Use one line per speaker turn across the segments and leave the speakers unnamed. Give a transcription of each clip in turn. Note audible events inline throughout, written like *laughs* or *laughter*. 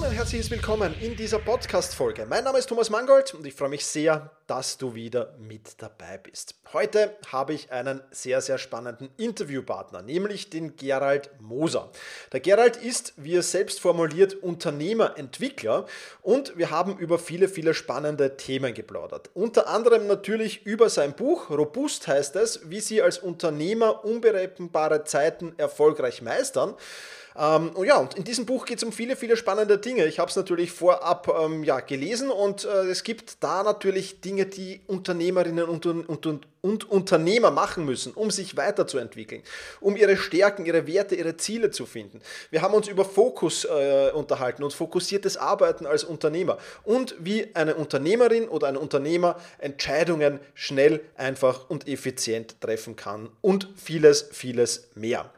Herzliches Willkommen in dieser Podcast-Folge. Mein Name ist Thomas Mangold und ich freue mich sehr, dass du wieder mit dabei bist. Heute habe ich einen sehr, sehr spannenden Interviewpartner, nämlich den Gerald Moser. Der Gerald ist, wie er selbst formuliert, Unternehmer, Entwickler und wir haben über viele, viele spannende Themen geplaudert. Unter anderem natürlich über sein Buch, Robust heißt es, wie Sie als Unternehmer unberechenbare Zeiten erfolgreich meistern. Ähm, und ja, und in diesem Buch geht es um viele, viele spannende Dinge. Ich habe es natürlich vorab ähm, ja, gelesen und äh, es gibt da natürlich Dinge, die Unternehmerinnen und, und, und, und Unternehmer machen müssen, um sich weiterzuentwickeln, um ihre Stärken, ihre Werte, ihre Ziele zu finden. Wir haben uns über Fokus äh, unterhalten und fokussiertes Arbeiten als Unternehmer und wie eine Unternehmerin oder ein Unternehmer Entscheidungen schnell, einfach und effizient treffen kann und vieles, vieles mehr.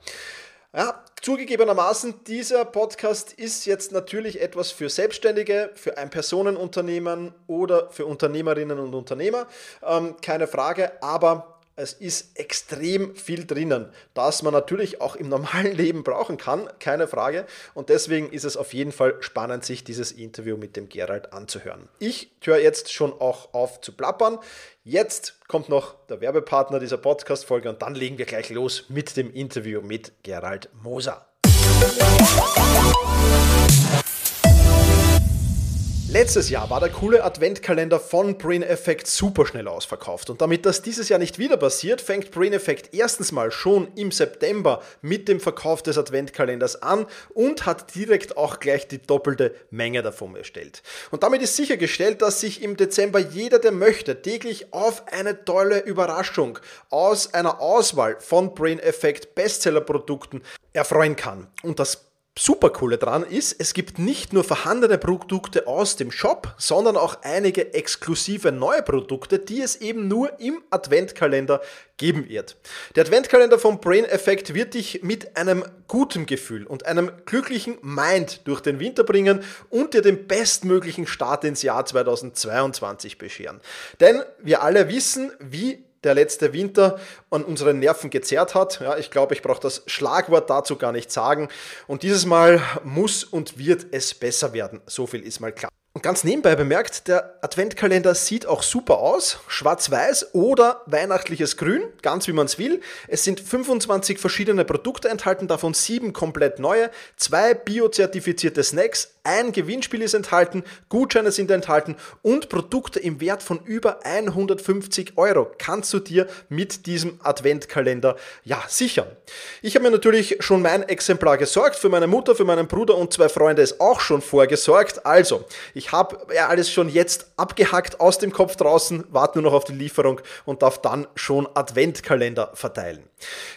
Ja, zugegebenermaßen, dieser Podcast ist jetzt natürlich etwas für Selbstständige, für Ein-Personen-Unternehmen oder für Unternehmerinnen und Unternehmer. Ähm, keine Frage, aber es ist extrem viel drinnen, das man natürlich auch im normalen *laughs* Leben brauchen kann, keine Frage. Und deswegen ist es auf jeden Fall spannend, sich dieses Interview mit dem Gerald anzuhören. Ich höre jetzt schon auch auf zu plappern. Jetzt kommt noch der Werbepartner dieser Podcast-Folge und dann legen wir gleich los mit dem Interview mit Gerald Moser. Letztes Jahr war der coole Adventkalender von Brain Effect super schnell ausverkauft. Und damit das dieses Jahr nicht wieder passiert, fängt Brain Effect erstens mal schon im September mit dem Verkauf des Adventkalenders an und hat direkt auch gleich die doppelte Menge davon erstellt. Und damit ist sichergestellt, dass sich im Dezember jeder, der möchte, täglich auf eine tolle Überraschung aus einer Auswahl von Brain Effect Bestseller-Produkten erfreuen kann. Und das super coole dran ist, es gibt nicht nur vorhandene Produkte aus dem Shop, sondern auch einige exklusive neue Produkte, die es eben nur im Adventkalender geben wird. Der Adventkalender vom Brain Effect wird dich mit einem guten Gefühl und einem glücklichen Mind durch den Winter bringen und dir den bestmöglichen Start ins Jahr 2022 bescheren. Denn wir alle wissen, wie der letzte Winter an unseren Nerven gezerrt hat. Ja, ich glaube, ich brauche das Schlagwort dazu gar nicht sagen. Und dieses Mal muss und wird es besser werden. So viel ist mal klar. Und ganz nebenbei bemerkt, der Adventkalender sieht auch super aus. Schwarz-Weiß oder weihnachtliches Grün, ganz wie man es will. Es sind 25 verschiedene Produkte enthalten, davon sieben komplett neue, zwei biozertifizierte Snacks, ein Gewinnspiel ist enthalten, Gutscheine sind enthalten und Produkte im Wert von über 150 Euro kannst du dir mit diesem Adventkalender ja sichern. Ich habe mir natürlich schon mein Exemplar gesorgt, für meine Mutter, für meinen Bruder und zwei Freunde ist auch schon vorgesorgt. Also, ich habe ja alles schon jetzt abgehackt aus dem Kopf draußen, warte nur noch auf die Lieferung und darf dann schon Adventkalender verteilen.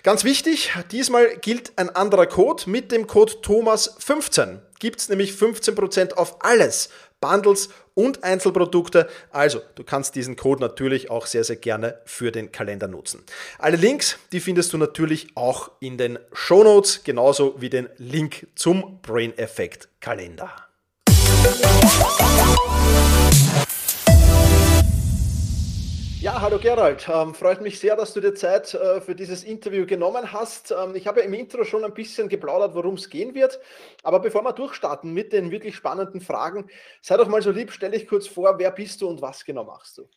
Ganz wichtig, diesmal gilt ein anderer Code mit dem Code Thomas15 gibt es nämlich 15% auf alles, Bundles und Einzelprodukte. Also, du kannst diesen Code natürlich auch sehr, sehr gerne für den Kalender nutzen. Alle Links, die findest du natürlich auch in den Show Notes, genauso wie den Link zum Brain Effect Kalender. Ja, hallo Gerald. Ähm, freut mich sehr, dass du dir Zeit äh, für dieses Interview genommen hast. Ähm, ich habe ja im Intro schon ein bisschen geplaudert, worum es gehen wird. Aber bevor wir durchstarten mit den wirklich spannenden Fragen, sei doch mal so lieb, stell dich kurz vor, wer bist du und was genau machst du?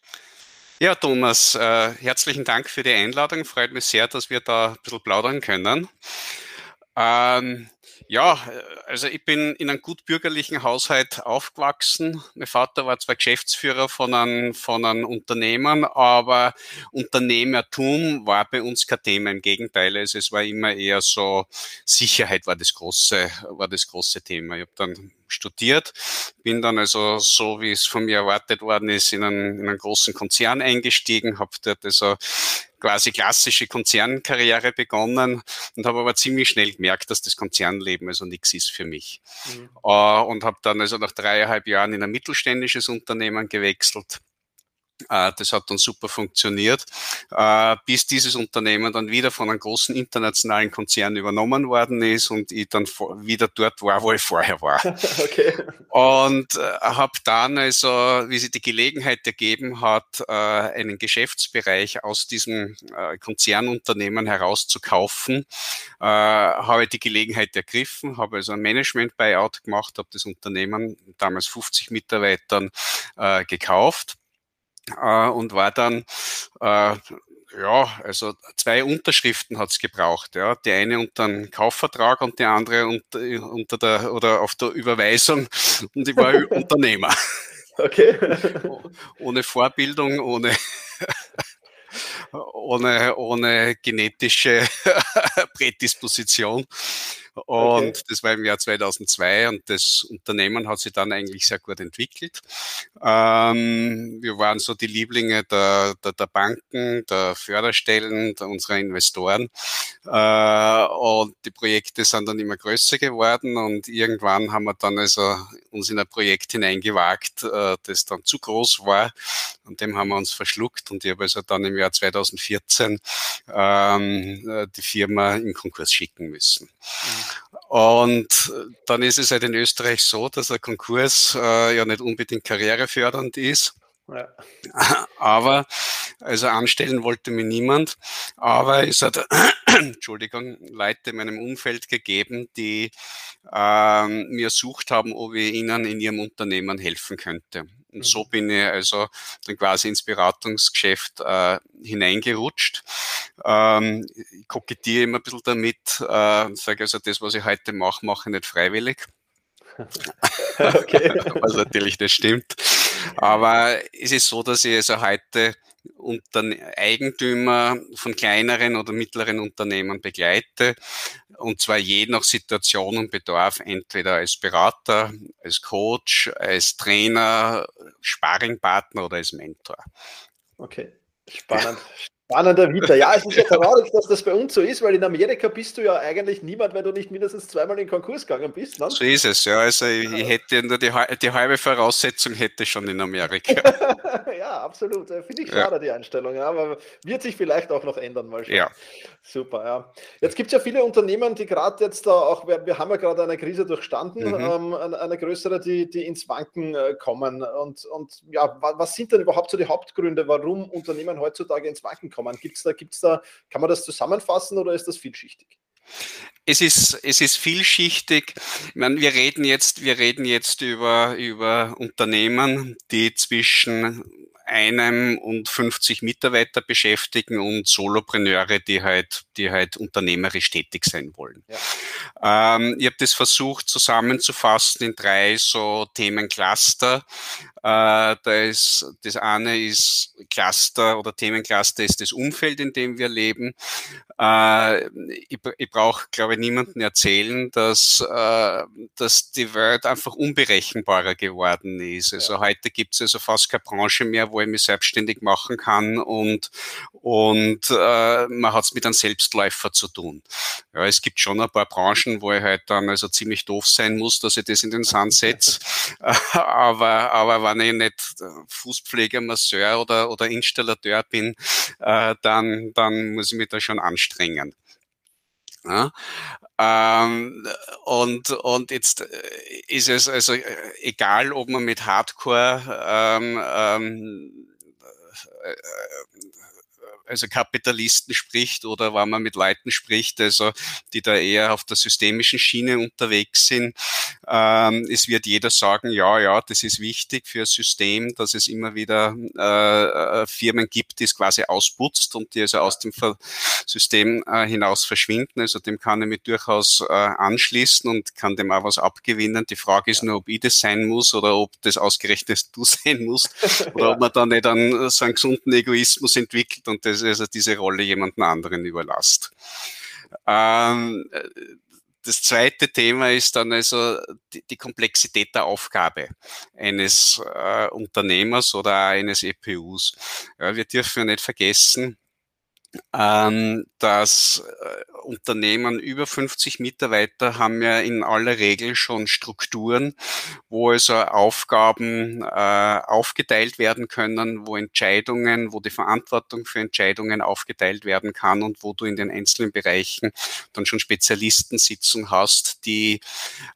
Ja, Thomas, äh, herzlichen Dank für die Einladung. Freut mich sehr, dass wir da ein bisschen plaudern können. Ähm, ja, also ich bin in einem gut bürgerlichen Haushalt aufgewachsen. Mein Vater war zwar Geschäftsführer von einem, von einem Unternehmen, aber Unternehmertum war bei uns kein Thema. Im Gegenteil, also es war immer eher so, Sicherheit war das große, war das große Thema. Ich habe dann studiert, bin dann also so, wie es von mir erwartet worden ist, in einen, in einen großen Konzern eingestiegen, habe dort also quasi klassische Konzernkarriere begonnen und habe aber ziemlich schnell gemerkt, dass das Konzernleben also nichts ist für mich. Mhm. Uh, und habe dann also nach dreieinhalb Jahren in ein mittelständisches Unternehmen gewechselt das hat dann super funktioniert, äh, bis dieses Unternehmen dann wieder von einem großen internationalen Konzern übernommen worden ist und ich dann wieder dort war, wo ich vorher war. *laughs* okay. Und äh, habe dann also, wie sich die Gelegenheit ergeben hat, einen Geschäftsbereich aus diesem Konzernunternehmen herauszukaufen, habe ich die Gelegenheit ergriffen, habe also ein Management-Buyout gemacht, habe das Unternehmen damals 50 Mitarbeitern gekauft äh, und war dann äh, ja, also zwei Unterschriften hat's gebraucht. Ja. Die eine unter einem Kaufvertrag und die andere unter, unter der oder auf der Überweisung. Und ich war *laughs* Unternehmer. Okay. ohne Vorbildung, ohne, *laughs* ohne, ohne genetische Prädisposition. Und okay. das war im Jahr 2002 und das Unternehmen hat sich dann eigentlich sehr gut entwickelt. Ähm, wir waren so die Lieblinge der, der, der Banken, der Förderstellen, der, unserer Investoren. Äh, und die Projekte sind dann immer größer geworden und irgendwann haben wir dann also uns in ein Projekt hineingewagt, äh, das dann zu groß war. Und dem haben wir uns verschluckt und ich habe also dann im Jahr 2014 ähm, äh, die Firma in Konkurs schicken müssen. Und dann ist es halt in Österreich so, dass ein Konkurs äh, ja nicht unbedingt karrierefördernd ist. Ja. Aber, also anstellen wollte mir niemand, aber es hat, *clears throat* Entschuldigung, Leute in meinem Umfeld gegeben, die ähm, mir sucht haben, ob ich ihnen in ihrem Unternehmen helfen könnte. Und so mhm. bin ich also dann quasi ins Beratungsgeschäft äh, hineingerutscht. Ähm, ich kokettiere immer ein bisschen damit, äh, sage also, das, was ich heute mache, mache ich nicht freiwillig. *laughs* okay. *laughs* was natürlich nicht stimmt. Aber es ist so, dass ich also heute unter Eigentümer von kleineren oder mittleren Unternehmen begleite. Und zwar je nach Situation und Bedarf, entweder als Berater, als Coach, als Trainer, Sparringpartner oder als Mentor.
Okay, spannend. *laughs* Spannender Vita. Ja, es ist ja traurig, dass das bei uns so ist, weil in Amerika bist du ja eigentlich niemand, wenn du nicht mindestens zweimal in Konkurs gegangen bist.
Ne? So ist es, ja. Also ich, ich hätte nur die, die halbe Voraussetzung hätte schon in Amerika. *laughs*
ja, absolut. Finde ich schade, ja. die Einstellung. Ja, aber wird sich vielleicht auch noch ändern, mal schauen. Ja. Super, ja. Jetzt gibt es ja viele Unternehmen, die gerade jetzt da auch, wir, wir, haben ja gerade eine Krise durchstanden, mhm. ähm, eine, eine, größere, die, die ins Wanken äh, kommen. Und, und ja, was sind denn überhaupt so die Hauptgründe, warum Unternehmen heutzutage ins Wanken kommen? Kommen? Gibt's da, gibt's da, kann man das zusammenfassen oder ist das vielschichtig?
Es ist, es ist vielschichtig. Ich meine, wir reden jetzt, wir reden jetzt über, über Unternehmen, die zwischen einem und 50 Mitarbeiter beschäftigen und Solopreneure, die halt, die halt unternehmerisch tätig sein wollen. Ja. Ähm, ich habe das versucht zusammenzufassen in drei so Themencluster. Äh, da ist, das eine ist Cluster oder Themencluster ist das Umfeld, in dem wir leben. Äh, ich, ich brauche, glaube ich, niemandem erzählen, dass, äh, dass die Welt einfach unberechenbarer geworden ist. Also ja. heute gibt es also fast keine Branche mehr, wo ich mich selbstständig machen kann und, und äh, man hat es mit einem Selbstläufer zu tun. Ja, es gibt schon ein paar Branchen, wo ich halt dann also ziemlich doof sein muss, dass ich das in den Sand setze. *laughs* aber, aber wenn ich nicht Fußpfleger, Masseur oder, oder Installateur bin, äh, dann, dann muss ich mich da schon anstrengen. Ja, ähm, und, und jetzt äh, ist es also äh, egal, ob man mit Hardcore ähm, ähm, äh, also Kapitalisten spricht oder wenn man mit Leuten spricht, also die da eher auf der systemischen Schiene unterwegs sind. Ähm, es wird jeder sagen, ja, ja, das ist wichtig für ein System, dass es immer wieder äh, äh Firmen gibt, die es quasi ausputzt und die also aus dem System äh, hinaus verschwinden. Also dem kann ich mich durchaus äh, anschließen und kann dem auch was abgewinnen. Die Frage ist nur, ob ich das sein muss oder ob das ausgerechnet *laughs* du sein musst *laughs* oder ja. ob man da nicht einen, so einen gesunden Egoismus entwickelt und das also diese Rolle jemanden anderen überlasst. Ähm, das zweite Thema ist dann also die, die Komplexität der Aufgabe eines äh, Unternehmers oder eines EPUs. Ja, wir dürfen ja nicht vergessen, ähm, dass äh, Unternehmen über 50 Mitarbeiter haben ja in aller Regel schon Strukturen, wo also Aufgaben äh, aufgeteilt werden können, wo Entscheidungen, wo die Verantwortung für Entscheidungen aufgeteilt werden kann und wo du in den einzelnen Bereichen dann schon Spezialistensitzungen hast, die,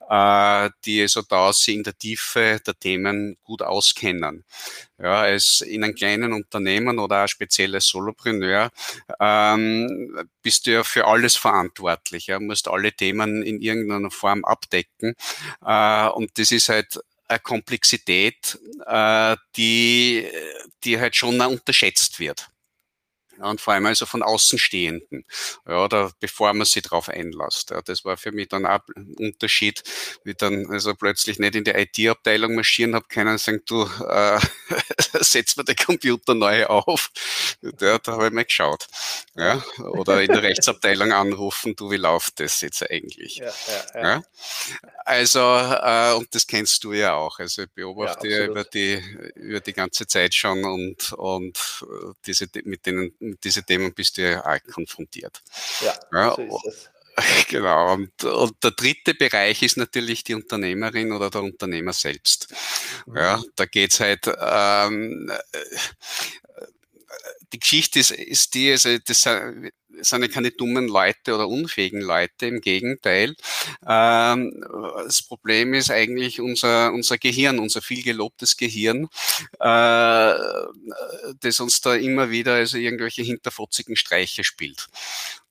äh, die also da sie in der Tiefe der Themen gut auskennen. Ja, als in einem kleinen Unternehmen oder auch speziell als Solopreneur ähm, bist du ja für alles verantwortlich. Ja, musst alle Themen in irgendeiner Form abdecken. Äh, und das ist halt eine Komplexität, äh, die, die halt schon unterschätzt wird und vor allem also von Außenstehenden, ja, oder bevor man sich darauf einlässt. Ja, das war für mich dann auch ein Unterschied, wie dann also plötzlich nicht in der IT-Abteilung marschieren habe können sagen, du, äh, *laughs* setz mir den Computer neu auf. Ja, da habe ich mal geschaut. Ja, oder in der Rechtsabteilung anrufen, du, wie läuft das jetzt eigentlich? Ja, ja, ja. Also, äh, und das kennst du ja auch. Also ich beobachte ja, über die über die ganze Zeit schon und, und äh, diese mit denen mit diesen Themen bist du ja auch konfrontiert. Ja, ja so ist es. *laughs* Genau. Und, und, der dritte Bereich ist natürlich die Unternehmerin oder der Unternehmer selbst. Mhm. Ja, da geht's halt ähm, die Geschichte ist, ist die, also das sind ja keine dummen Leute oder unfähigen Leute, im Gegenteil. Ähm, das Problem ist eigentlich unser, unser Gehirn, unser viel gelobtes Gehirn, äh, das uns da immer wieder also irgendwelche hinterfotzigen Streiche spielt.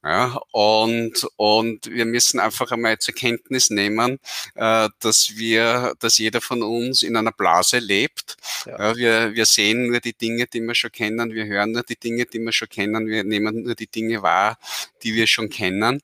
Ja, und, und wir müssen einfach einmal zur Kenntnis nehmen, äh, dass wir, dass jeder von uns in einer Blase lebt. Ja. ja. wir, wir sehen nur die Dinge, die wir schon kennen, wir hören nur die Dinge, die wir schon kennen, wir nehmen nur die Dinge wahr, die wir schon kennen.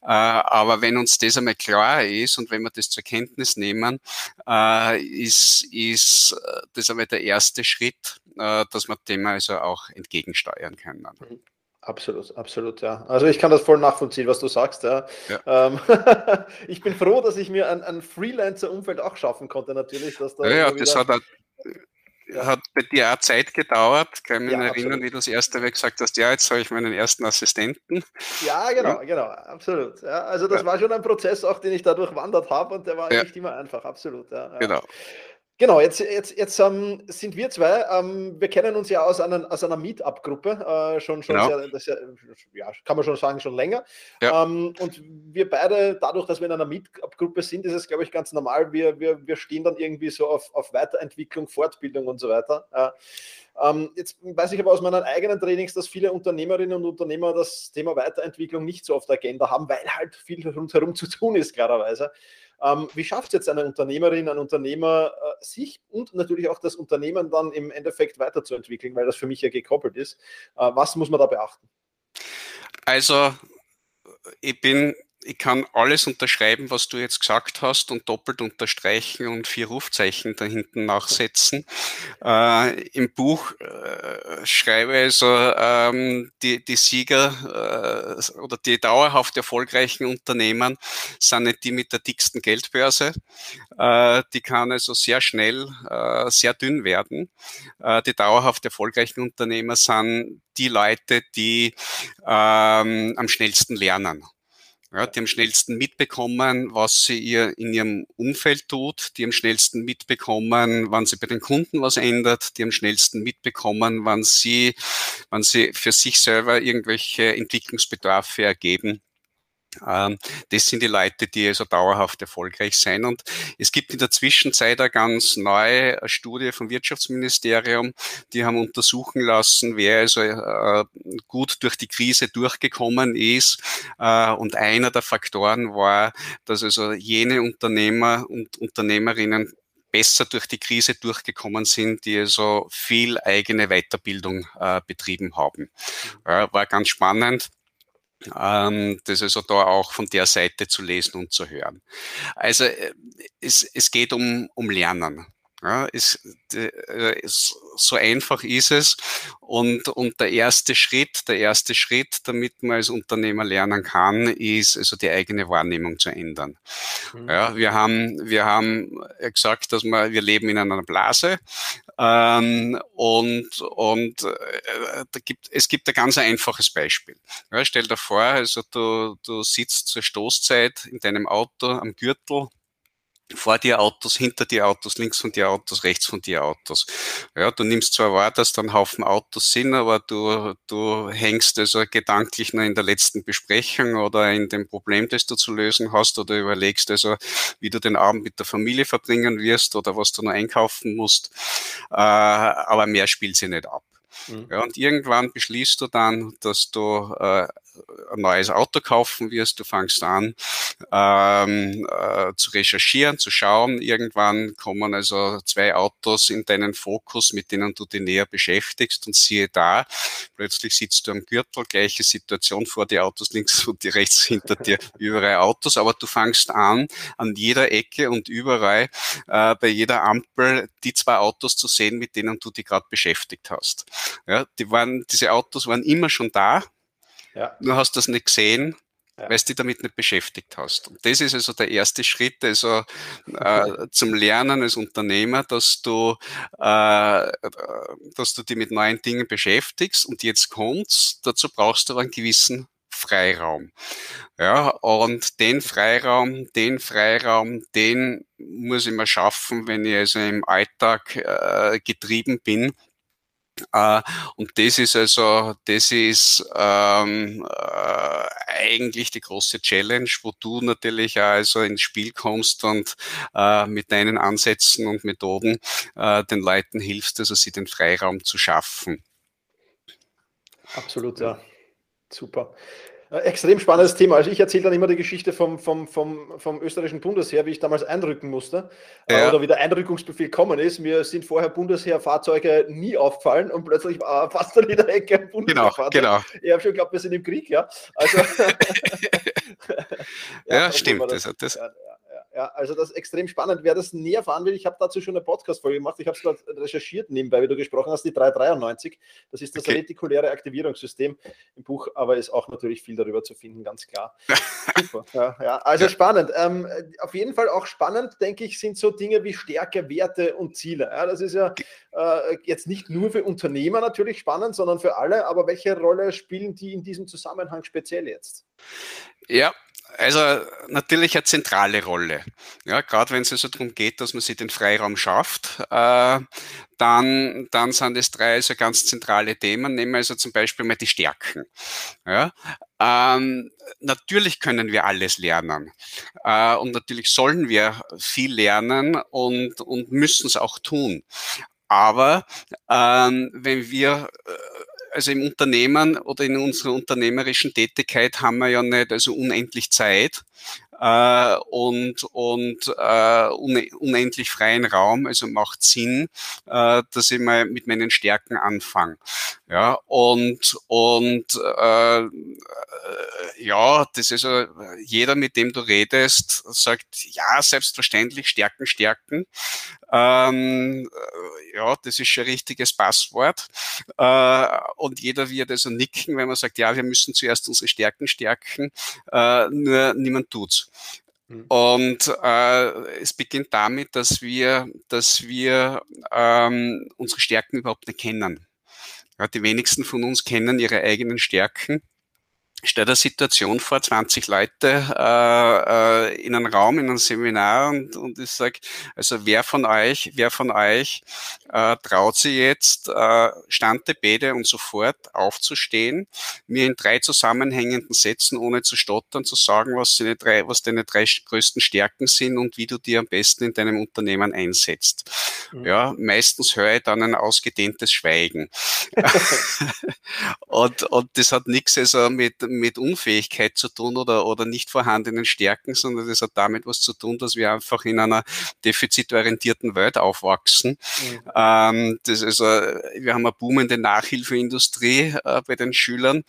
Äh, aber wenn uns das einmal klar ist und wenn wir das zur Kenntnis nehmen, äh, ist, ist das einmal der erste Schritt, äh, dass wir dem also auch entgegensteuern können. Mhm.
Absolut, absolut, ja. Also ich kann das voll nachvollziehen, was du sagst, ja. ja. Ähm, *laughs* ich bin froh, dass ich mir ein, ein Freelancer-Umfeld auch schaffen konnte, natürlich. Dass
da ja, ja das hat, ja. hat bei dir auch Zeit gedauert. Kann mich ja, erinnern, absolut. wie du das erste Mal gesagt hast, ja, jetzt habe ich meinen ersten Assistenten.
Ja, genau, genau, absolut. Ja, also das war schon ein Prozess auch, den ich da durchwandert habe und der war nicht immer einfach, absolut. Ja,
Genau.
Genau, jetzt, jetzt, jetzt ähm, sind wir zwei. Ähm, wir kennen uns ja aus einer, aus einer Meetup-Gruppe, äh, schon, schon genau. sehr, das ja, ja, kann man schon sagen, schon länger. Ja. Ähm, und wir beide, dadurch, dass wir in einer Meetup-Gruppe sind, ist es, glaube ich, ganz normal. Wir, wir, wir stehen dann irgendwie so auf, auf Weiterentwicklung, Fortbildung und so weiter. Äh, jetzt weiß ich aber aus meinen eigenen Trainings, dass viele Unternehmerinnen und Unternehmer das Thema Weiterentwicklung nicht so auf der Agenda haben, weil halt viel rundherum zu tun ist, klarerweise. Ähm, wie schafft es jetzt eine Unternehmerin, ein Unternehmer, äh, sich und natürlich auch das Unternehmen dann im Endeffekt weiterzuentwickeln, weil das für mich ja gekoppelt ist? Äh, was muss man da beachten?
Also, ich bin ich kann alles unterschreiben, was du jetzt gesagt hast und doppelt unterstreichen und vier Rufzeichen da hinten nachsetzen. *laughs* Äh, Im Buch äh, schreibe ich also, ähm, die, die Sieger äh, oder die dauerhaft erfolgreichen Unternehmen sind nicht die mit der dicksten Geldbörse. Äh, die kann also sehr schnell äh, sehr dünn werden. Äh, die dauerhaft erfolgreichen Unternehmer sind die Leute, die ähm, am schnellsten lernen. Ja, die am schnellsten mitbekommen, was sie ihr in ihrem Umfeld tut, die am schnellsten mitbekommen, wann sie bei den Kunden was ändert, die am schnellsten mitbekommen, wann sie, wann sie für sich selber irgendwelche Entwicklungsbedarfe ergeben. Ähm, das sind die Leute, die also dauerhaft erfolgreich sein. Und es gibt in der Zwischenzeit eine ganz neue Studie vom Wirtschaftsministerium, die haben untersuchen lassen, wer also äh, gut durch die Krise durchgekommen ist. Äh, und einer der Faktoren war, dass also jene Unternehmer und Unternehmerinnen besser durch die Krise durchgekommen sind, die also viel eigene Weiterbildung äh, betrieben haben. war ganz spannend das ist also da auch von der Seite zu lesen und zu hören. Also äh, es, es geht um, um Lernen. Ja, es, äh, es, so einfach ist es. Und, und der erste Schritt, der erste Schritt, damit man als Unternehmer lernen kann, ist also die eigene Wahrnehmung zu ändern. Mhm. Ja, wir haben, wir haben gesagt, dass wir, wir leben in einer Blase. Ähm, und und äh, da gibt, es gibt ein ganz einfaches Beispiel. Ja, stell dir vor, also du, du sitzt zur Stoßzeit in deinem Auto am Gürtel vor dir Autos, hinter dir Autos, links von dir Autos, rechts von dir Autos. Ja, du nimmst zwar wahr, dass da ein Haufen Autos sind, aber du, du hängst also gedanklich nur in der letzten Besprechung oder in dem Problem, das du zu lösen hast oder überlegst also, wie du den Abend mit der Familie verbringen wirst oder was du noch einkaufen musst. Äh, aber mehr spielt sie nicht ab. Mhm. Ja, und irgendwann beschließt du dann, dass du äh, ein neues Auto kaufen wirst, du fangst an ähm, äh, zu recherchieren, zu schauen. Irgendwann kommen also zwei Autos in deinen Fokus, mit denen du dich näher beschäftigst und siehe da, plötzlich sitzt du am Gürtel, gleiche Situation vor dir Autos links und die rechts hinter dir, *laughs* überall Autos, aber du fangst an, an jeder Ecke und überall äh, bei jeder Ampel die zwei Autos zu sehen, mit denen du dich gerade beschäftigt hast. Ja, die waren, diese Autos waren immer schon da, ja. Nur hast du das nicht gesehen, ja. weil du dich damit nicht beschäftigt hast. Und das ist also der erste Schritt also, äh, zum Lernen als Unternehmer, dass du, äh, dass du dich mit neuen Dingen beschäftigst. Und jetzt kommt's, dazu brauchst du aber einen gewissen Freiraum. Ja, und den Freiraum, den Freiraum, den muss ich mir schaffen, wenn ich also im Alltag äh, getrieben bin äh, und das ist also, das ist ähm, äh, eigentlich die große Challenge, wo du natürlich auch also ins Spiel kommst und äh, mit deinen Ansätzen und Methoden äh, den Leuten hilfst, also sie den Freiraum zu schaffen.
Absolut, ja. Super. Äh, extrem spannendes Thema. Also ich erzähle dann immer die Geschichte vom, vom, vom, vom österreichischen Bundesheer, wie ich damals einrücken musste äh, ja. oder wie der Einrückungsbefehl gekommen ist. Mir sind vorher Bundesheerfahrzeuge nie aufgefallen und plötzlich war fast an jeder Ecke ein
genau, Bundesheerfahrzeug. Genau, genau.
Ich habe schon geglaubt, wir sind im Krieg, ja. Also, *laughs* *laughs*
ja, ja stimmt. Das, das, das,
ja, also das ist extrem spannend. Wer das näher erfahren will, ich habe dazu schon eine Podcast-Folge gemacht. Ich habe es gerade recherchiert nebenbei, wie du gesprochen hast, die 393. Das ist das okay. retikuläre Aktivierungssystem im Buch, aber ist auch natürlich viel darüber zu finden, ganz klar. *laughs* Super. Ja, ja. Also ja. spannend. Ähm, auf jeden Fall auch spannend, denke ich, sind so Dinge wie Stärke, Werte und Ziele. Ja, das ist ja äh, jetzt nicht nur für Unternehmer natürlich spannend, sondern für alle. Aber welche Rolle spielen die in diesem Zusammenhang speziell jetzt?
Ja, also natürlich eine zentrale Rolle. Ja, gerade wenn es also darum geht, dass man sich den Freiraum schafft, äh, dann, dann sind es drei also ganz zentrale Themen. Nehmen wir also zum Beispiel mal die Stärken. Ja, ähm, natürlich können wir alles lernen äh, und natürlich sollen wir viel lernen und, und müssen es auch tun. Aber ähm, wenn wir äh, also im Unternehmen oder in unserer unternehmerischen Tätigkeit haben wir ja nicht also unendlich Zeit äh, und, und äh, unendlich freien Raum. Also macht Sinn, äh, dass ich mal mit meinen Stärken anfange. Ja, und, und äh, ja, das ist also, jeder, mit dem du redest, sagt, ja, selbstverständlich, Stärken, Stärken. Ähm, ja, das ist schon ein richtiges Passwort. Äh, und jeder wird also nicken, wenn man sagt, ja, wir müssen zuerst unsere Stärken stärken, äh, nur niemand tut's. Mhm. Und äh, es beginnt damit, dass wir, dass wir ähm, unsere Stärken überhaupt nicht kennen. Ja, die wenigsten von uns kennen ihre eigenen Stärken stell der Situation vor, 20 Leute äh, äh, in einem Raum, in einem Seminar und, und ich sage, also wer von euch, wer von euch äh, traut sich jetzt, äh, Stante, Bede und sofort aufzustehen, mir in drei zusammenhängenden Sätzen, ohne zu stottern, zu sagen, was deine drei, was deine drei größten Stärken sind und wie du die am besten in deinem Unternehmen einsetzt. Mhm. Ja, meistens höre ich dann ein ausgedehntes Schweigen. *laughs* *laughs* und, und das hat nichts also mit mit Unfähigkeit zu tun oder, oder nicht vorhandenen Stärken, sondern das hat damit was zu tun, dass wir einfach in einer defizitorientierten Welt aufwachsen. Mhm. Ähm, das ist, also, wir haben eine boomende Nachhilfeindustrie äh, bei den Schülern,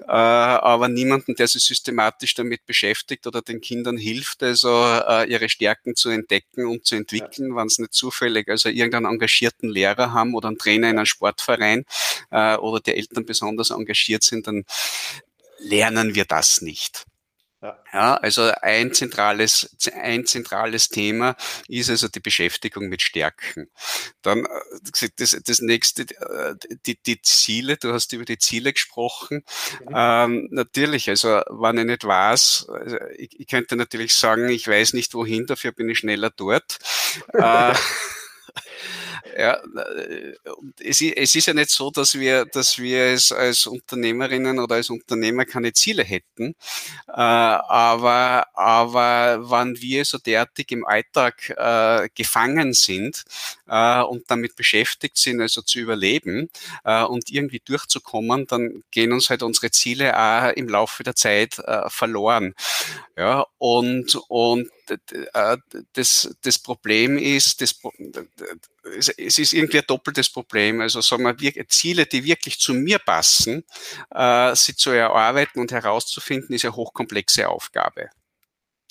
äh, aber niemanden, der sich systematisch damit beschäftigt oder den Kindern hilft, also äh, ihre Stärken zu entdecken und zu entwickeln, ja. wenn es nicht zufällig also irgendeinen engagierten Lehrer haben oder einen Trainer in einem Sportverein äh, oder die Eltern besonders engagiert sind, dann lernen wir das nicht. Ja. ja. also ein zentrales, ein zentrales Thema ist also die Beschäftigung mit Stärken. Dann äh, das, das nächste, äh, die, die Ziele, du hast über die Ziele gesprochen. Mhm. Ähm, natürlich, also wenn ich nicht weiß, also ich, ich, könnte natürlich sagen, ich weiß nicht wohin, dafür bin ich schneller dort. *laughs* äh, ja, äh, es, es ist ja nicht so, dass wir, dass wir es als Unternehmerinnen oder als Unternehmer keine Ziele hätten. Äh, aber, aber wenn wir so derartig im Alltag äh, gefangen sind äh, und damit beschäftigt sind, also zu überleben äh, und irgendwie durchzukommen, dann gehen uns halt unsere Ziele auch im Laufe der Zeit äh, verloren. Ja, und, und das, das Problem ist, das, es ist irgendwie ein doppeltes Problem. Also sagen wir, Ziele, die wirklich zu mir passen, äh, sie zu erarbeiten und herauszufinden, ist eine hochkomplexe Aufgabe.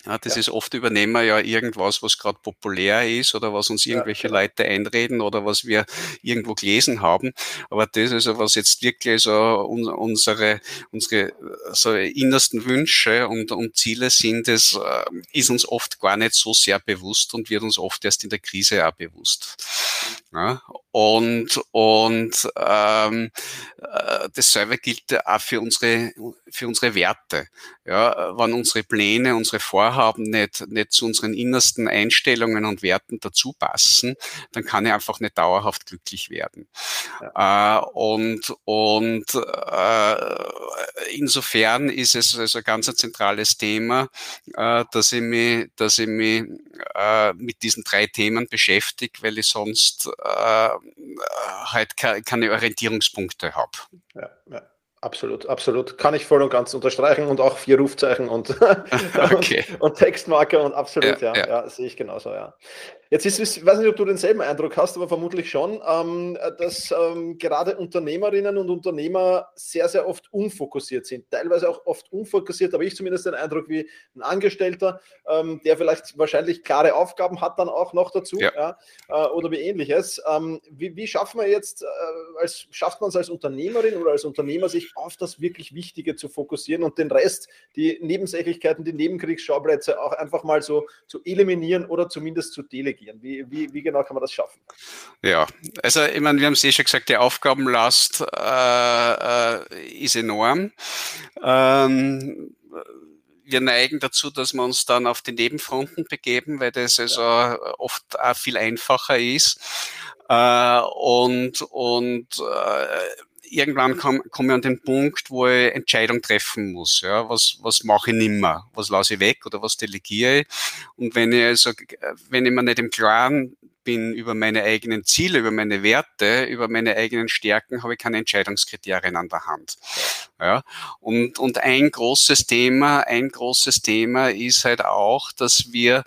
Ja, das ja. ist oft übernehmen wir ja irgendwas, was gerade populär ist oder was uns irgendwelche ja, genau. Leute einreden oder was wir irgendwo gelesen haben. Aber das ist also, was jetzt wirklich so unsere, unsere so innersten Wünsche und, und Ziele sind, das äh, ist uns oft gar nicht so sehr bewusst und wird uns oft erst in der Krise auch bewusst. Ja, und und ähm, äh, dasselbe gilt auch für unsere, für unsere Werte. Ja, wenn unsere Pläne, unsere Vorhaben nicht, nicht zu unseren innersten Einstellungen und Werten dazu passen, dann kann ich einfach nicht dauerhaft glücklich werden. Ja. Äh, und und äh, insofern ist es also ganz ein zentrales Thema, äh, dass ich mich, dass ich mich äh, mit diesen drei Themen beschäftige, weil ich sonst äh, halt keine Orientierungspunkte habe.
Ja, ja. Absolut, absolut. Kann ich voll und ganz unterstreichen und auch vier Rufzeichen und, *laughs* okay. und, und, Textmarker und absolut, ja, ja, ja. ja sehe ich genauso, ja. Jetzt ist, ich weiß nicht, ob du denselben Eindruck hast, aber vermutlich schon, ähm, dass ähm, gerade Unternehmerinnen und Unternehmer sehr, sehr oft unfokussiert sind. Teilweise auch oft unfokussiert, aber ich zumindest den Eindruck wie ein Angestellter, ähm, der vielleicht wahrscheinlich klare Aufgaben hat dann auch noch dazu ja. ja äh, oder wie ähnliches. Ähm, wie, wie schaffen wir jetzt, äh, als, schafft man es als Unternehmerin oder als Unternehmer, sich auf das wirklich Wichtige zu fokussieren und den Rest, die Nebensächlichkeiten, die Nebenkriegsschauplätze auch einfach mal so zu eliminieren oder zumindest zu delegieren? Delegieren? Wie, wie, wie genau kann man das schaffen?
Ja, also ich meine, wir haben es eh schon gesagt, die Aufgabenlast äh, äh, ist enorm. Ähm, wir neigen dazu, dass wir uns dann auf die Nebenfronten begeben, weil das also ja. oft auch viel einfacher ist. Äh, und und äh, irgendwann komme komm ich an den Punkt, wo ich Entscheidung treffen muss. Ja, was, was mache ich nimmer? Was lasse ich weg oder was delegiere ich? Und wenn ich also, wenn ich mir nicht im Klaren bin über meine eigenen Ziele, über meine Werte, über meine eigenen Stärken, habe ich keine Entscheidungskriterien an der Hand. Ja, und, und ein großes Thema, ein großes Thema ist halt auch, dass wir,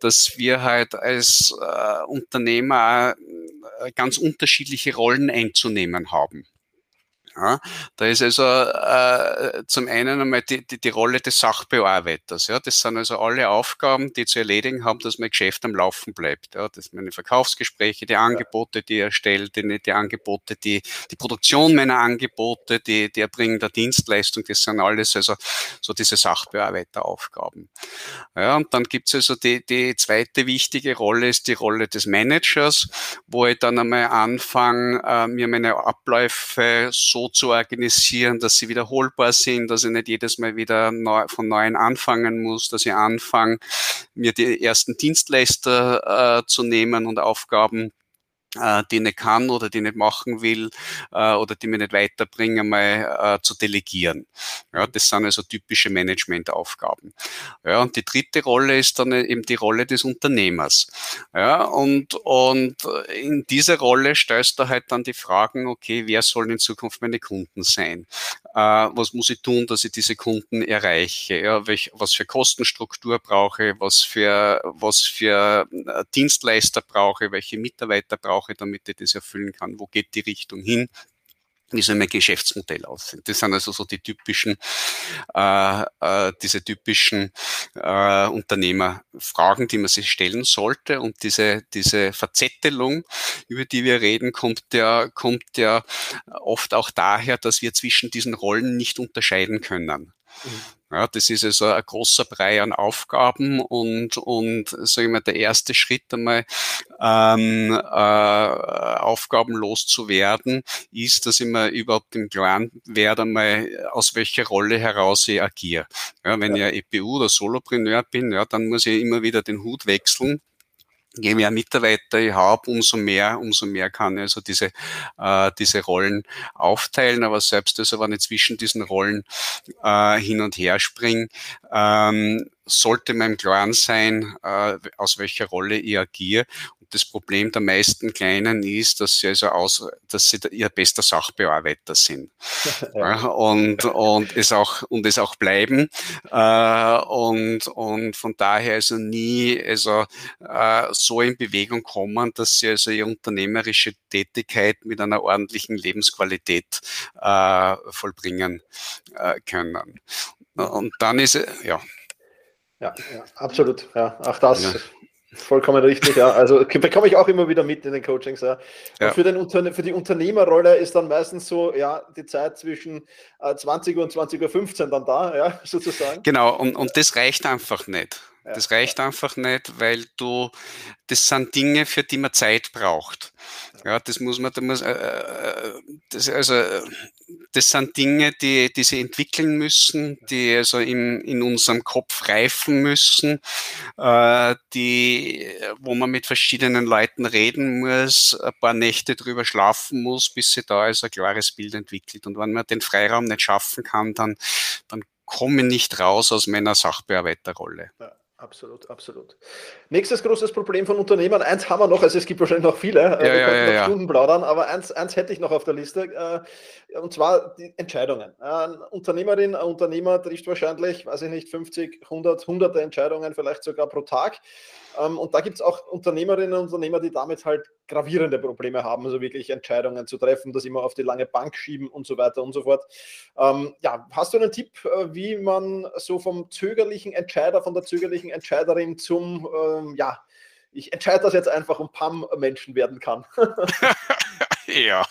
dass wir halt als äh, Unternehmer äh, ganz unterschiedliche Rollen einzunehmen haben. Ja, da ist also äh, zum einen einmal die, die, die Rolle des Sachbearbeiters. Ja, das sind also alle Aufgaben, die zu erledigen haben, dass mein Geschäft am Laufen bleibt. Ja, das meine Verkaufsgespräche, die Angebote, die er stellt, die, die Angebote, die, die Produktion meiner Angebote, die, die Erbringen der Dienstleistung, das sind alles also so diese Sachbearbeiteraufgaben. Ja, und dann gibt's also die, die zweite wichtige Rolle, ist die Rolle des Managers, wo ich dann einmal anfange, äh, mir meine Abläufe so zu organisieren, dass sie wiederholbar sind, dass ich nicht jedes Mal wieder neu, von neuem anfangen muss, dass ich anfange, mir die ersten Dienstleister äh, zu nehmen und Aufgaben äh, die nicht kann oder die nicht machen will äh, oder die mir nicht weiterbringen, mal äh, zu delegieren. Ja, das sind also typische Managementaufgaben. Ja, und die dritte Rolle ist dann eben die Rolle des Unternehmers. Ja, und, und in dieser Rolle stellst du halt dann die Fragen, okay, wer soll in Zukunft meine Kunden sein? Äh, was muss ich tun, dass ich diese Kunden erreiche? Ja, welch, was für Kostenstruktur brauche? Was für, was für äh, Dienstleister brauche? Welche Mitarbeiter brauche, damit ich das erfüllen kann, wo geht die Richtung hin, wie soll mein Geschäftsmodell aussehen. Das sind also so die typischen, äh, äh, diese typischen äh, Unternehmerfragen, die man sich stellen sollte. Und diese, diese Verzettelung, über die wir reden, kommt ja, kommt ja oft auch daher, dass wir zwischen diesen Rollen nicht unterscheiden können. Mhm. Ja, das ist also ein großer Brei an Aufgaben und, und sage ich mal, der erste Schritt einmal ähm, äh, Aufgaben loszuwerden, ist, dass ich mir überhaupt im Klaren werde, einmal, aus welcher Rolle heraus ich agiere. Ja, wenn ja. ich EPU oder Solopreneur bin, ja, dann muss ich immer wieder den Hut wechseln je mehr Mitarbeiter ich habe, umso mehr, umso mehr kann ich also diese, äh, diese Rollen aufteilen. Aber selbst also, wenn ich zwischen diesen Rollen äh, hin und her springe, ähm, sollte mir im Klaren sein, äh, aus welcher Rolle ich agiere das Problem der meisten Kleinen ist, dass sie also aus, dass sie ihr bester Sachbearbeiter sind. *laughs* ja. und, und es auch, und es auch bleiben. Äh, und, und von daher also nie, also, äh, so in Bewegung kommen, dass sie also ihre unternehmerische Tätigkeit mit einer ordentlichen Lebensqualität äh, vollbringen äh, können. Und dann ist,
ja. Ja, ja, absolut. Ja, auch das ja. Vollkommen richtig, ja. Also bekomme ich auch immer wieder mit in den Coachings. Ja. ja. Für, den für die Unternehmerrolle ist dann meistens so, ja, die Zeit zwischen äh, 20 Uhr und 20.15 Uhr dann da, ja, *laughs* sozusagen.
Genau, und, und das reicht einfach nicht. Das reicht einfach nicht, weil du, das sind Dinge, für die man Zeit braucht. Ja, das muss man, da muss, äh, äh, das, also, das sind Dinge, die, die sie entwickeln müssen, die also in, in unserem Kopf reifen müssen, äh, die, wo man mit verschiedenen Leuten reden muss, ein paar Nächte drüber schlafen muss, bis sie da also ein klares Bild entwickelt. Und wenn man den Freiraum nicht schaffen kann, dann, dann komme ich nicht raus aus meiner Sachbearbeiterrolle.
Ja. Absolut, absolut. Nächstes großes Problem von Unternehmern, eins haben wir noch, also es gibt wahrscheinlich noch viele,
ja, wir ja,
könnten
ja, noch
Stunden plaudern, aber eins, eins hätte ich noch auf der Liste, äh, und zwar die Entscheidungen. Eine Unternehmerin, ein Unternehmer trifft wahrscheinlich, weiß ich nicht, 50, 100, hunderte Entscheidungen, vielleicht sogar pro Tag. Ähm, und da gibt es auch Unternehmerinnen und Unternehmer, die damit halt gravierende Probleme haben, also wirklich Entscheidungen zu treffen, das immer auf die lange Bank schieben und so weiter und so fort. Ähm, ja, hast du einen Tipp, äh, wie man so vom zögerlichen Entscheider, von der zögerlichen Entscheiderin zum, ähm, ja, ich entscheide das jetzt einfach und PAM-Menschen werden kann? *laughs*
ja,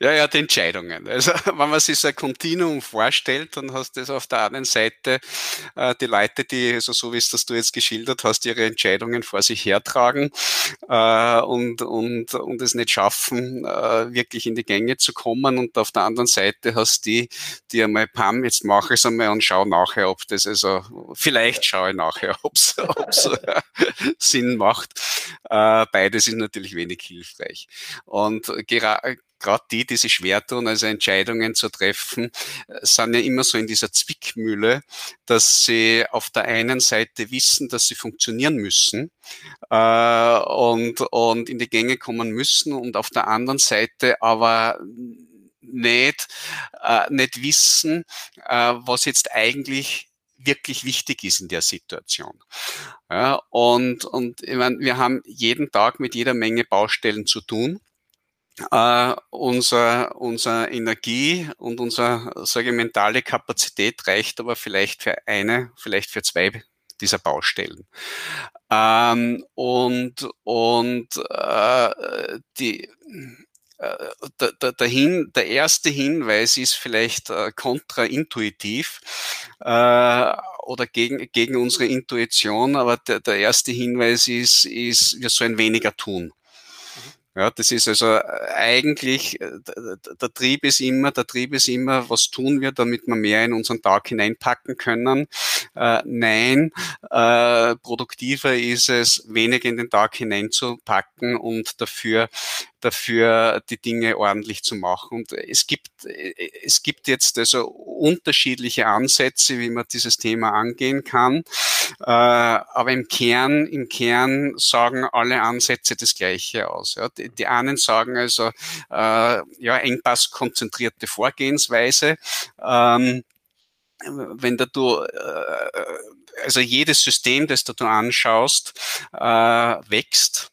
Ja, ja, die Entscheidungen. Also *laughs* wenn man sich so ein Kontinuum vorstellt, dann hast du auf der einen Seite äh, die Leute, die, also so wie es das du jetzt geschildert hast, ihre Entscheidungen vor sich hertragen äh, und, und, und es nicht schaffen, äh, wirklich in die Gänge zu kommen. Und auf der anderen Seite hast du die, die einmal, pam, jetzt mache ich es einmal und schau nachher, ob das also, vielleicht schaue ich nachher, *laughs* ob es *laughs* Sinn macht. Äh, beides ist natürlich wenig hilfreich. Und gerade gerade die, die sich schwer tun, also Entscheidungen zu treffen, sind ja immer so in dieser Zwickmühle, dass sie auf der einen Seite wissen, dass sie funktionieren müssen äh, und, und in die Gänge kommen müssen und auf der anderen Seite aber nicht, äh, nicht wissen, äh, was jetzt eigentlich wirklich wichtig ist in der Situation. Ja, und, und ich meine, wir haben jeden Tag mit jeder Menge Baustellen zu tun. Uh, unser, unser Energie und unsere sage mentale Kapazität reicht aber vielleicht für eine, vielleicht für zwei dieser Baustellen. Ähm, und und äh, die äh, der, der, der, Hin, der erste Hinweis ist vielleicht äh, kontraintuitiv äh, oder gegen, gegen unsere Intuition, aber der, der erste Hinweis ist, ist, wir sollen weniger tun. Ja, das ist also äh, eigentlich, äh, der Trieb ist immer, der Trieb ist immer, was tun wir, damit wir mehr in unseren Tag hineinpacken können. Äh, nein, äh, produktiver ist es, weniger in den Tag hineinzupacken und dafür dafür die Dinge ordentlich zu machen. Und es gibt, es gibt jetzt also unterschiedliche Ansätze, wie man dieses Thema angehen kann. Äh, aber im Kern, im Kern sagen alle Ansätze das Gleiche aus. Die, einen sagen also, äh, ja, engpasskonzentrierte Vorgehensweise. Ähm, wenn du äh, also jedes System, das du anschaust, wächst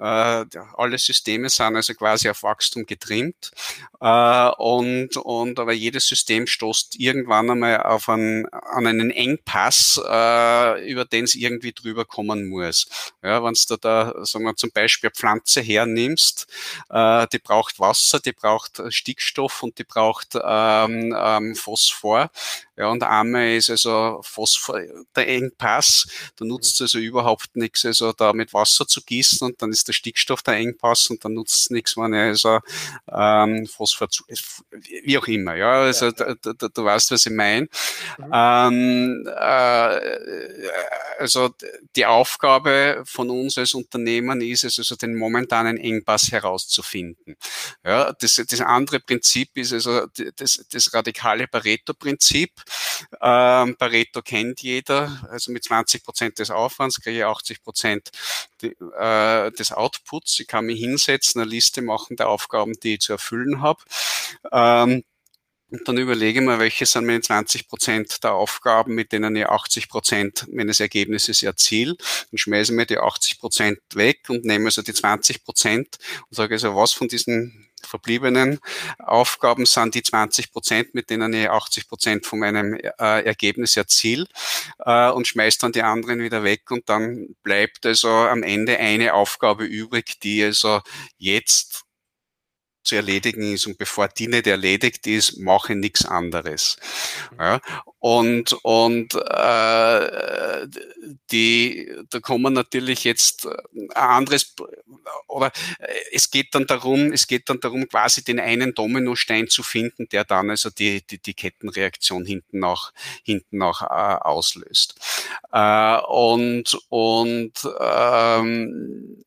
alle Systeme sind also quasi auf Wachstum getrimmt. Äh, und, und aber jedes System stoßt irgendwann einmal auf einen, an einen Engpass, äh, über den es irgendwie drüber kommen muss. Ja, wenn du da, sagen wir zum Beispiel eine Pflanze hernimmst, äh, die braucht Wasser, die braucht Stickstoff und die braucht ähm, ähm, Phosphor. Ja, und einmal ist also Phosphor der Engpass, da nutzt es also überhaupt nichts, also da mit Wasser zu gießen und dann ist der Stickstoff der Engpass und dann nutzt es nichts, wenn er also ähm, Phosphor zu, wie auch immer, ja, also ja. Du, du, du weißt, was ich meine. Mhm. Ähm, äh, also die Aufgabe von uns als Unternehmen ist es, also den momentanen Engpass herauszufinden. Ja, das, das andere Prinzip ist also das, das radikale Pareto-Prinzip. Ähm, Pareto kennt jeder, also mit 20 Prozent des Aufwands kriege ich 80 Prozent äh, des Outputs. Ich kann mich hinsetzen, eine Liste machen der Aufgaben, die ich zu erfüllen habe. Ähm, und dann überlege ich mir, welche sind meine 20 Prozent der Aufgaben, mit denen ich 80 Prozent meines Ergebnisses erziele. Dann schmeiße mir die 80 Prozent weg und nehme also die 20 Prozent und sage also, was von diesen verbliebenen Aufgaben sind die 20 Prozent, mit denen ich 80 Prozent von meinem äh, Ergebnis erziele äh, und schmeiße dann die anderen wieder weg und dann bleibt also am Ende eine Aufgabe übrig, die also jetzt zu erledigen ist und bevor die nicht erledigt ist, mache nichts anderes. Ja, und und äh, die, da kommen natürlich jetzt ein anderes oder es geht dann darum, es geht dann darum, quasi den einen Dominostein zu finden, der dann also die die, die Kettenreaktion hinten nach hinten nach äh, auslöst. Äh, und und ähm,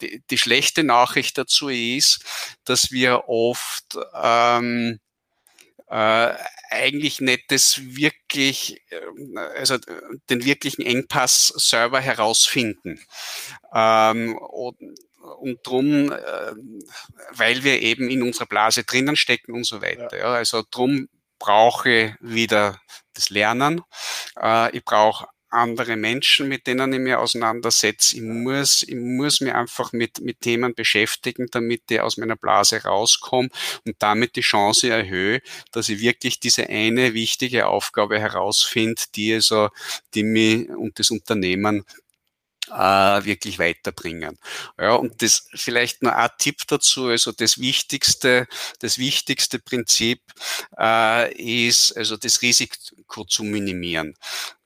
die, die schlechte Nachricht dazu ist, dass wir oft ähm, äh, eigentlich nicht das wirklich, äh, also den wirklichen Engpass selber herausfinden. Ähm, und, und drum, äh, weil wir eben in unserer Blase drinnen stecken und so weiter. Ja. ja. Also drum brauche ich wieder das Lernen. Äh, ich brauche andere Menschen, mit denen ich mich auseinandersetze. Ich muss, ich muss mich einfach mit, mit Themen beschäftigen, damit ich aus meiner Blase rauskomme und damit die Chance erhöhe, dass ich wirklich diese eine wichtige Aufgabe herausfinde, die also, die mich und das Unternehmen äh, wirklich weiterbringen. Ja, und das vielleicht nur ein Tipp dazu, also das wichtigste, das wichtigste Prinzip äh, ist also das Risiko zu minimieren.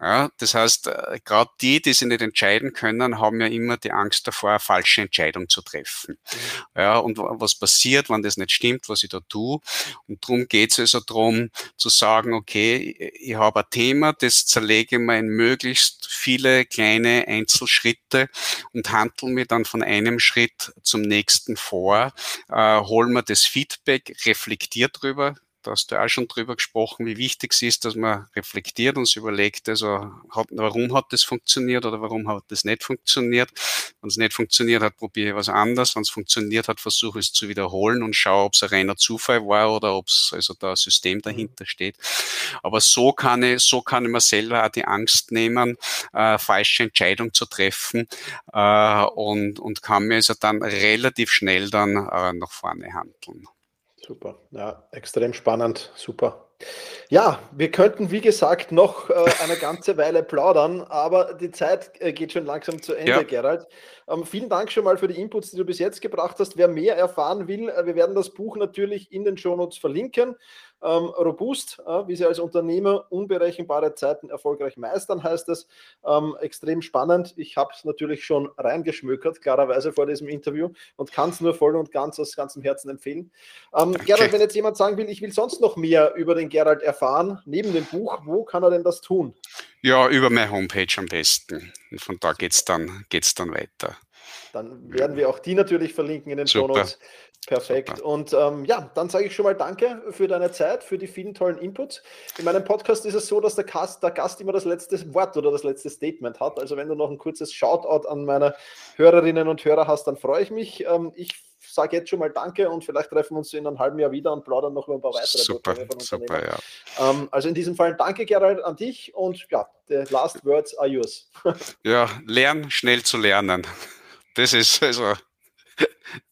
Ja, das heißt, äh, gerade die, die sich nicht entscheiden können, haben ja immer die Angst davor, eine falsche Entscheidung zu treffen. Mhm. Ja, und was passiert, wenn das nicht stimmt, was ich da tue? Und darum geht es also darum, zu sagen, okay, ich habe ein Thema, das zerlege ich mir in möglichst viele kleine Einzelschritte und handle mir dann von einem Schritt zum nächsten vor, äh, hol mir das Feedback, reflektiert drüber, da hast du auch schon drüber gesprochen, wie wichtig es ist, dass man reflektiert und sich überlegt, also hat, warum hat das funktioniert oder warum hat das nicht funktioniert. Wenn es nicht funktioniert hat, probiere ich was anderes. Wenn es funktioniert hat, versuche es zu wiederholen und schaue, ob es ein reiner Zufall war oder ob es also da ein System dahinter steht. Aber so kann ich, so kann ich mir selber auch die Angst nehmen, äh, falsche Entscheidung zu treffen äh, und, und kann mir also dann relativ schnell dann äh, nach vorne handeln.
Super, ja, extrem spannend, super. Ja, wir könnten, wie gesagt, noch äh, eine ganze Weile plaudern, aber die Zeit äh, geht schon langsam zu Ende, ja. Gerald. Ähm, vielen Dank schon mal für die Inputs, die du bis jetzt gebracht hast. Wer mehr erfahren will, äh, wir werden das Buch natürlich in den Shownotes verlinken. Ähm, robust, äh, wie sie als Unternehmer unberechenbare Zeiten erfolgreich meistern, heißt es. Ähm, extrem spannend. Ich habe es natürlich schon reingeschmökert, klarerweise vor diesem Interview und kann es nur voll und ganz aus ganzem Herzen empfehlen. Ähm, Gerald, wenn jetzt jemand sagen will, ich will sonst noch mehr über den Gerald erfahren, neben dem Buch, wo kann er denn das tun?
Ja, über meine Homepage am besten. Und von da geht es dann, geht's dann weiter.
Dann werden wir auch die natürlich verlinken in den Show Notes. Perfekt. Super. Und ähm, ja, dann sage ich schon mal Danke für deine Zeit, für die vielen tollen Inputs. In meinem Podcast ist es so, dass der Gast, der Gast immer das letzte Wort oder das letzte Statement hat. Also wenn du noch ein kurzes Shoutout an meine Hörerinnen und Hörer hast, dann freue ich mich. Ähm, ich sage jetzt schon mal Danke und vielleicht treffen wir uns in einem halben Jahr wieder und plaudern noch über ein paar weitere
Super, super, ja.
Ähm, also in diesem Fall danke Gerald an dich und ja, the last words are yours. *laughs*
ja, lern schnell zu lernen. Das ist also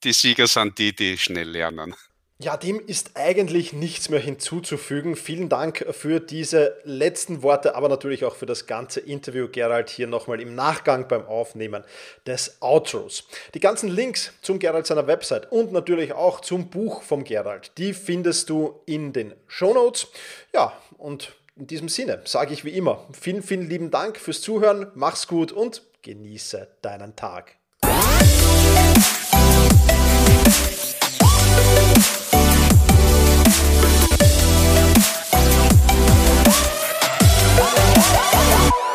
die Sieger sind die, die schnell lernen.
Ja, dem ist eigentlich nichts mehr hinzuzufügen. Vielen Dank für diese letzten Worte, aber natürlich auch für das ganze Interview, Gerald, hier nochmal im Nachgang beim Aufnehmen des Outros. Die ganzen Links zum Gerald seiner Website und natürlich auch zum Buch vom Gerald, die findest du in den Show Notes. Ja, und in diesem Sinne sage ich wie immer, vielen, vielen lieben Dank fürs Zuhören, mach's gut und genieße deinen Tag. Bye.